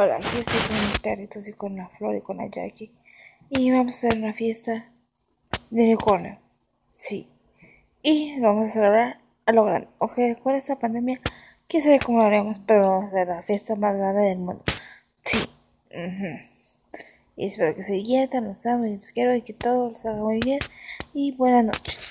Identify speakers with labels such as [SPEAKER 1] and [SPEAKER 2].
[SPEAKER 1] Hola, aquí estoy con mis perritos y con la Flor y con la Jackie. Y vamos a hacer una fiesta de unicornio. Sí. Y lo vamos a celebrar a lo grande. Ok, con esta pandemia, quién sabe cómo lo haremos, pero vamos a hacer la fiesta más grande del mundo. Sí. Y espero que se diviertan, los amo y los quiero y que todo les salga muy bien. Y buenas noches.